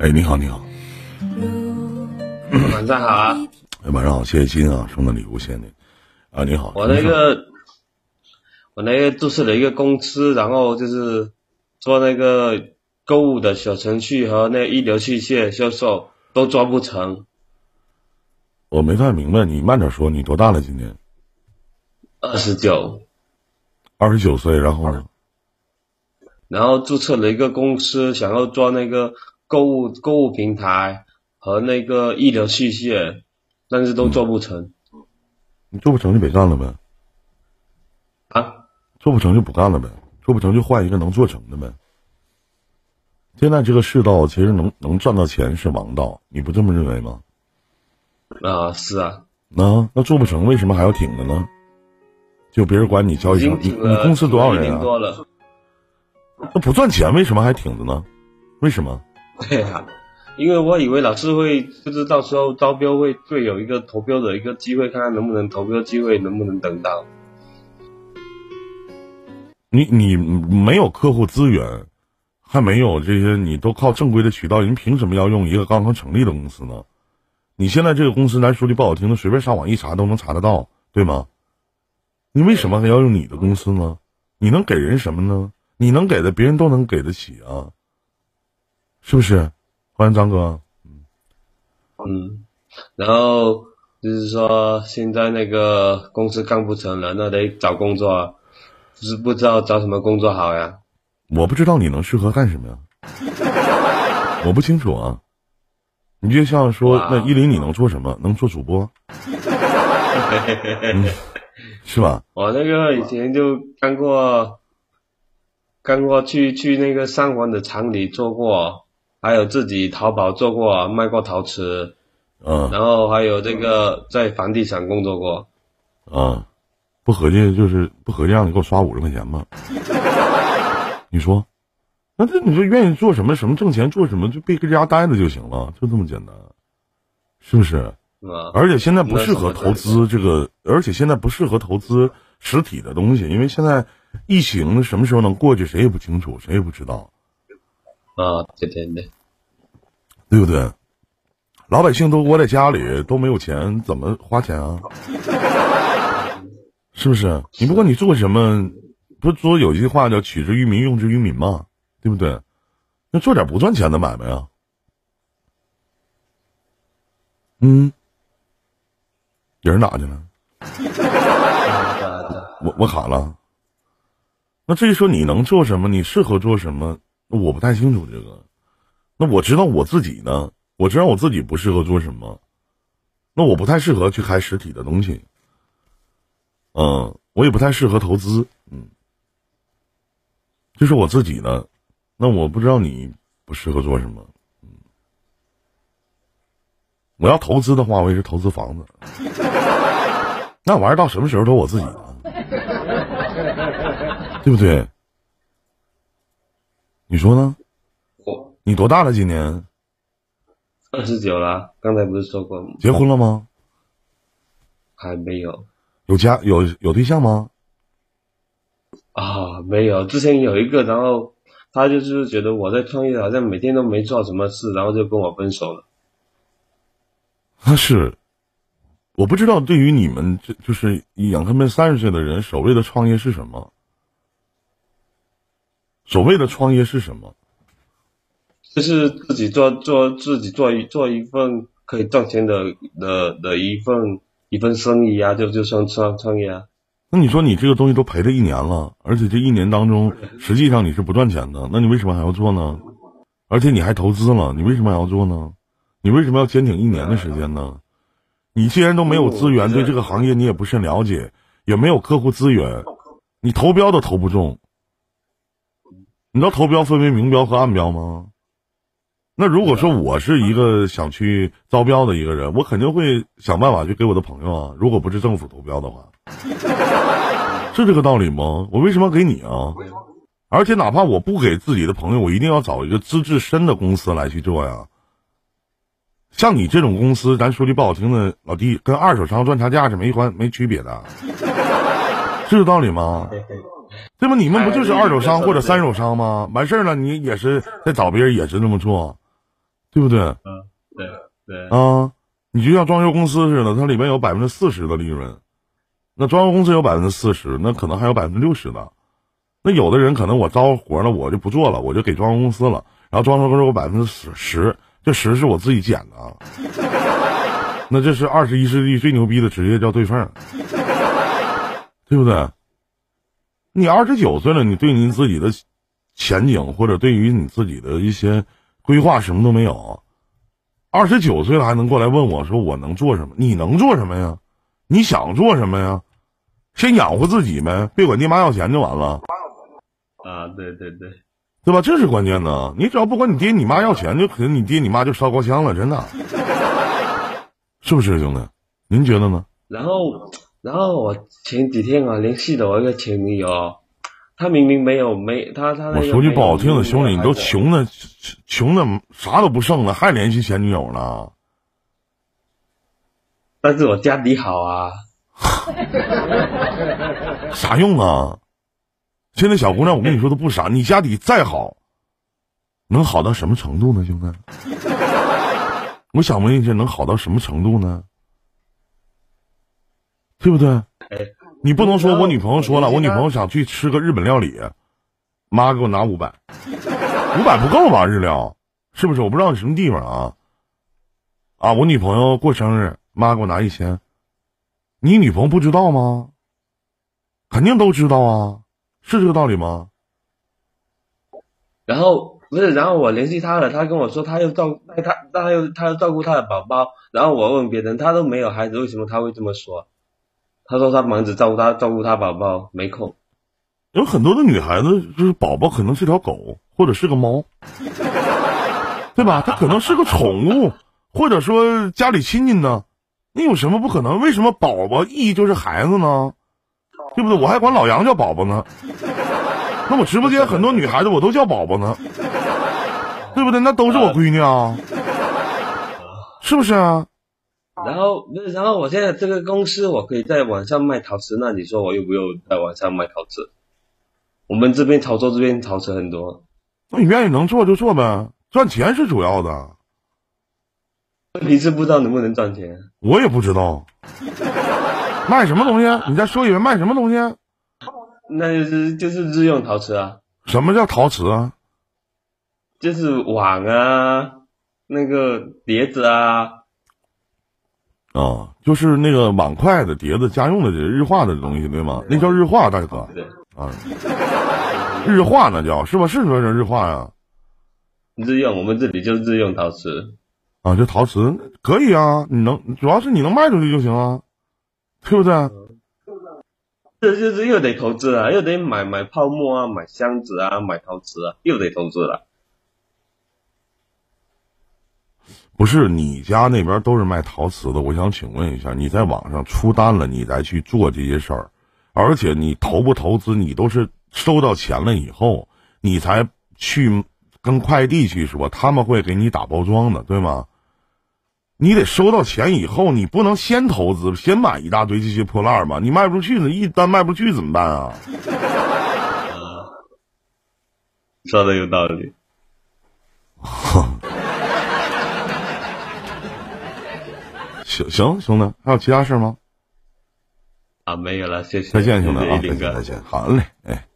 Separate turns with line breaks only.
哎，你好，你好，
晚上好啊！
哎，晚上好，谢谢金啊，送的礼物，谢谢你啊，你好。
我那个，我那个注册了一个公司，然后就是做那个购物的小程序和那医疗器械销售都做不成。
我没太明白，你慢点说，你多大了？今年？
二十九。
二十九岁，然后呢？
然后注册了一个公司，想要做那个购物购物平台和那个医疗器械，但是都做不成。
你做不成就别干了呗。
啊？
做不成就不干了呗，做不成就换一个能做成的呗。现在这个世道，其实能能赚到钱是王道，你不这么认为吗？
啊，是啊。
那那做不成，为什么还要挺着呢？就别人管你交一声，你你公司多少人啊？那不赚钱，为什么还挺着呢？为什么？
对呀，因为我以为老师会，就是到时候招标会会有一个投标的一个机会，看看能不能投标机会能不能等到。
你你没有客户资源，还没有这些，你都靠正规的渠道，人凭什么要用一个刚刚成立的公司呢？你现在这个公司，咱说句不好听的，随便上网一查都能查得到，对吗？你为什么还要用你的公司呢？你能给人什么呢？你能给的，别人都能给得起啊，是不是？欢迎张哥。
嗯嗯，然后就是说，现在那个公司干不成了，那得找工作，就是不知道找什么工作好呀。
我不知道你能适合干什么呀？我不清楚啊。你就像说，那依林你能做什么？能做主播？是吧？
我那个以前就干过，干过去去那个三环的厂里做过，还有自己淘宝做过，卖过陶瓷，
嗯，
然后还有这个在房地产工作过，
啊，不合计就是不合计，让你给我刷五十块钱吧？你说，那这你说愿意做什么什么挣钱做什么就别搁家待着就行了，就这么简单，是不是？而且现在不适合投资这个，而且现在不适合投资实体的东西，因为现在疫情什么时候能过去，谁也不清楚，谁也不知道。
啊，对对对，
对不对？老百姓都窝在家里都没有钱，怎么花钱啊？是不是？你不管你做什么，不是说有一句话叫“取之于民，用之于民”吗？对不对？那做点不赚钱的买卖啊。嗯。人哪去了？我我卡了。那至于说你能做什么，你适合做什么，我不太清楚这个。那我知道我自己呢，我知道我自己不适合做什么。那我不太适合去开实体的东西。嗯，我也不太适合投资。嗯，就是我自己呢。那我不知道你不适合做什么。嗯我要投资的话，我也是投资房子。那玩意儿到什么时候都我自己的，对不对？你说呢？
我
你多大了？今年
二十九了。刚才不是说过吗
结婚了吗？
还没有。
有家有有对象吗？
啊，没有。之前有一个，然后他就是觉得我在创业，好像每天都没做什么事，然后就跟我分手了。
他是，我不知道对于你们这就是养他们三十岁的人，所谓的创业是什么？所谓的创业是什么？
就是自己做做自己做一做一份可以赚钱的的的一份一份生意啊，就就算创创业啊。
那你说你这个东西都赔了一年了，而且这一年当中实际上你是不赚钱的，那你为什么还要做呢？而且你还投资了，你为什么还要做呢？你为什么要坚挺一年的时间呢？你既然都没有资源，对这个行业你也不甚了解，也没有客户资源，你投标都投不中。你知道投标分为明标和暗标吗？那如果说我是一个想去招标的一个人，我肯定会想办法去给我的朋友啊。如果不是政府投标的话，是这个道理吗？我为什么给你啊？而且哪怕我不给自己的朋友，我一定要找一个资质深的公司来去做呀。像你这种公司，咱说句不好听的，老弟，跟二手商赚差价是没关没区别的，是这道理吗？对吧？你们不就是二手商或者三手商吗？完事儿了，你也是再找别人，也是这么做，对不对？
嗯，对对
啊，你就像装修公司似的，它里面有百分之四十的利润，那装修公司有百分之四十，那可能还有百分之六十的。那有的人可能我招活了，我就不做了，我就给装修公司了，然后装修公司有百分之十十，这十是我自己减的，那这是二十一世纪最牛逼的职业叫对缝，对不对？你二十九岁了，你对你自己的前景或者对于你自己的一些规划什么都没有，二十九岁了还能过来问我说我能做什么？你能做什么呀？你想做什么呀？先养活自己呗，别管爹妈要钱就完了。
啊，对对对，
对吧？这是关键的。你只要不管你爹你妈要钱，就可能你爹你妈就烧高香了，真的，是不是兄弟？您觉得呢？
然后，然后我前几天啊联系了我一个前女友，她明明没有没她她
我说句不好听的，兄弟，你都穷的穷的啥都不剩了，还联系前女友呢？
但是我家底好啊，
啥用啊？现在小姑娘，我跟你说都不傻。你家底再好，能好到什么程度呢，兄弟？我想问一下，能好到什么程度呢？对不对？你不能说我女朋友说了，我女朋友想去吃个日本料理，妈给我拿五百，五百不够吧？日料是不是？我不知道你什么地方啊？啊，我女朋友过生日，妈给我拿一千，你女朋友不知道吗？肯定都知道啊。是这个道理吗？
然后不是，然后我联系他了，他跟我说他又照他他又他又照顾他的宝宝，然后我问别人，他都没有孩子，为什么他会这么说？他说他忙着照顾他照顾他宝宝，没空。
有很多的女孩子就是宝宝可能是条狗或者是个猫，对吧？他可能是个宠物，或者说家里亲戚呢，你有什么不可能？为什么宝宝意义就是孩子呢？对不对？我还管老杨叫宝宝呢，那我直播间很多女孩子我都叫宝宝呢，对不对？那都是我闺女啊，是不是啊？
然后不是，然后我现在这个公司我可以在网上卖陶瓷，那你说我又不用在网上卖陶瓷？我们这边潮州这边陶瓷很多，
那你愿意能做就做呗，赚钱是主要的。
问题是不知道能不能赚钱，
我也不知道。卖什么东西？你再说一遍，卖什么东西？
那就是就是日用陶瓷啊。
什么叫陶瓷啊？
就是碗啊，那个碟子啊。
啊，就是那个碗筷的碟子，家用的日化的东西，对吗？那叫日化，大哥。
对。
啊，日化那叫是吧？是说是日化呀？
日用，我们这里就日用陶瓷。
啊，就陶瓷可以啊，你能主要是你能卖出去就行啊。对不对？
这就是又得投资了，又得买买泡沫啊，买箱子啊，买陶瓷啊，又得投资了。
不是你家那边都是卖陶瓷的，我想请问一下，你在网上出单了，你再去做这些事儿，而且你投不投资，你都是收到钱了以后，你才去跟快递去说，他们会给你打包装的，对吗？你得收到钱以后，你不能先投资，先买一大堆这些破烂儿吧？你卖不出去呢，一单卖不出去怎么办啊？
说的有道理。
行行，兄弟，还有其他事吗？
啊，没有了，谢谢。
再见，兄弟啊，
再见，
再见，好嘞，哎。